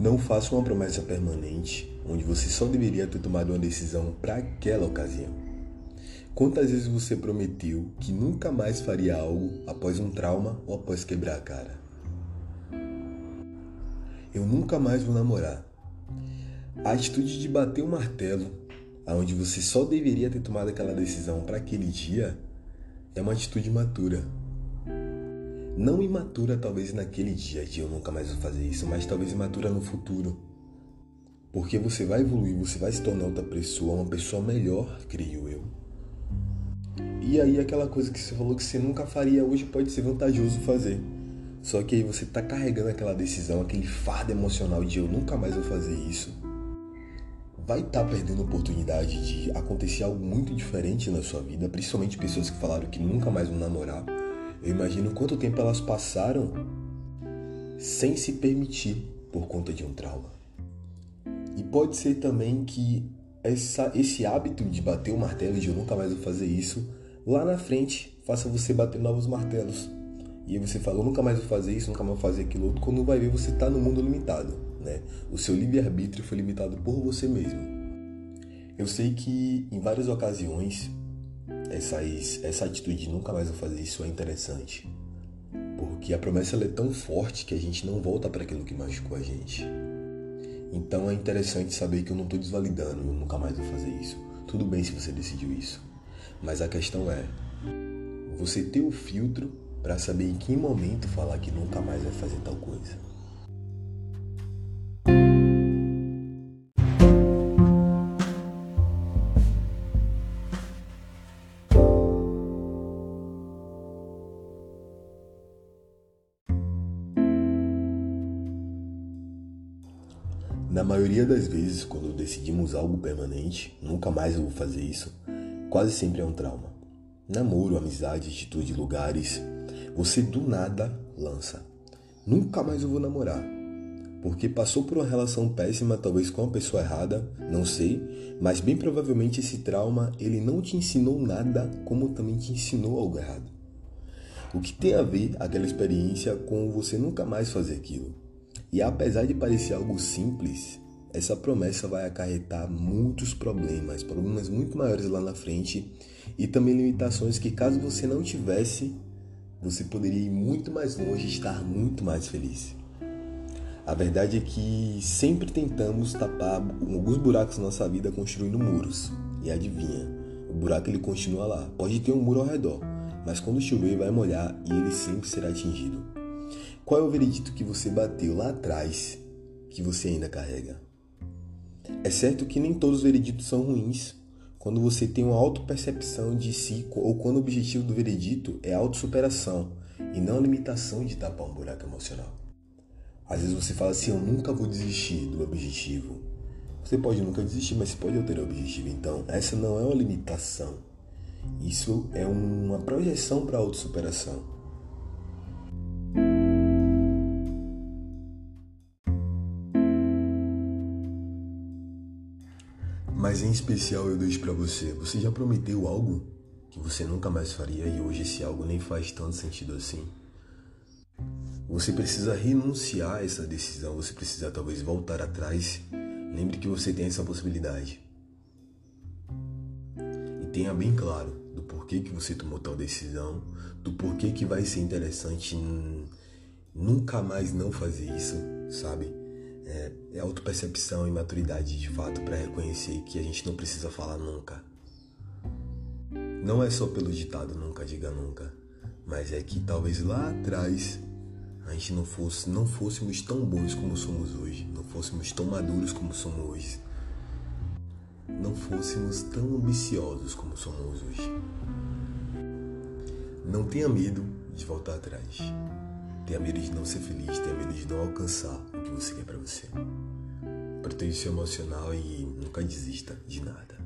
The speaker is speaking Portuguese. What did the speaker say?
Não faça uma promessa permanente onde você só deveria ter tomado uma decisão para aquela ocasião. Quantas vezes você prometeu que nunca mais faria algo após um trauma ou após quebrar a cara? Eu nunca mais vou namorar. A atitude de bater o martelo, aonde você só deveria ter tomado aquela decisão para aquele dia, é uma atitude matura. Não imatura talvez naquele dia de eu nunca mais vou fazer isso, mas talvez imatura no futuro. Porque você vai evoluir, você vai se tornar outra pessoa, uma pessoa melhor, creio eu. E aí aquela coisa que você falou que você nunca faria hoje pode ser vantajoso fazer. Só que aí você tá carregando aquela decisão, aquele fardo emocional de eu nunca mais vou fazer isso. Vai estar tá perdendo a oportunidade de acontecer algo muito diferente na sua vida, principalmente pessoas que falaram que nunca mais vão namorar. Eu imagino quanto tempo elas passaram sem se permitir por conta de um trauma. E pode ser também que essa, esse hábito de bater o martelo de eu nunca mais vou fazer isso, lá na frente faça você bater novos martelos e aí você fala, eu nunca mais vou fazer isso, nunca mais vou fazer aquilo outro, quando vai ver você está no mundo limitado, né? O seu livre-arbítrio foi limitado por você mesmo. Eu sei que em várias ocasiões essas, essa atitude de nunca mais vou fazer isso é interessante. Porque a promessa é tão forte que a gente não volta para aquilo que machucou a gente. Então é interessante saber que eu não estou desvalidando, eu nunca mais vou fazer isso. Tudo bem se você decidiu isso. Mas a questão é, você ter o filtro para saber em que momento falar que nunca mais vai fazer tal coisa. Na maioria das vezes, quando decidimos algo permanente, nunca mais eu vou fazer isso, quase sempre é um trauma. Namoro, amizade, atitude, lugares, você do nada lança. Nunca mais eu vou namorar. Porque passou por uma relação péssima, talvez com a pessoa errada, não sei, mas bem provavelmente esse trauma ele não te ensinou nada, como também te ensinou algo errado. O que tem a ver aquela experiência com você nunca mais fazer aquilo. E apesar de parecer algo simples, essa promessa vai acarretar muitos problemas, problemas muito maiores lá na frente e também limitações que caso você não tivesse, você poderia ir muito mais longe e estar muito mais feliz. A verdade é que sempre tentamos tapar alguns buracos na nossa vida construindo muros. E adivinha, o buraco ele continua lá. Pode ter um muro ao redor, mas quando chover vai molhar e ele sempre será atingido. Qual é o veredito que você bateu lá atrás que você ainda carrega? É certo que nem todos os vereditos são ruins, quando você tem uma autopercepção de si ou quando o objetivo do veredito é autossuperação e não a limitação de tapar um buraco emocional. Às vezes você fala assim, eu nunca vou desistir do objetivo. Você pode nunca desistir, mas você pode alterar o objetivo. Então, essa não é uma limitação. Isso é uma projeção para a autossuperação. Mas em especial eu deixo para você. Você já prometeu algo que você nunca mais faria e hoje esse algo nem faz tanto sentido assim? Você precisa renunciar a essa decisão, você precisa talvez voltar atrás. Lembre que você tem essa possibilidade. E tenha bem claro do porquê que você tomou tal decisão, do porquê que vai ser interessante nunca mais não fazer isso, sabe? É, é autopercepção e maturidade de fato para reconhecer que a gente não precisa falar nunca. Não é só pelo ditado nunca diga nunca, mas é que talvez lá atrás a gente não fosse, não fôssemos tão bons como somos hoje, não fôssemos tão maduros como somos hoje, não fôssemos tão ambiciosos como somos hoje. Não tenha medo de voltar atrás. Tenha medo de não ser feliz, tenha medo de não alcançar o que você quer para você. Proteja o seu emocional e nunca desista de nada.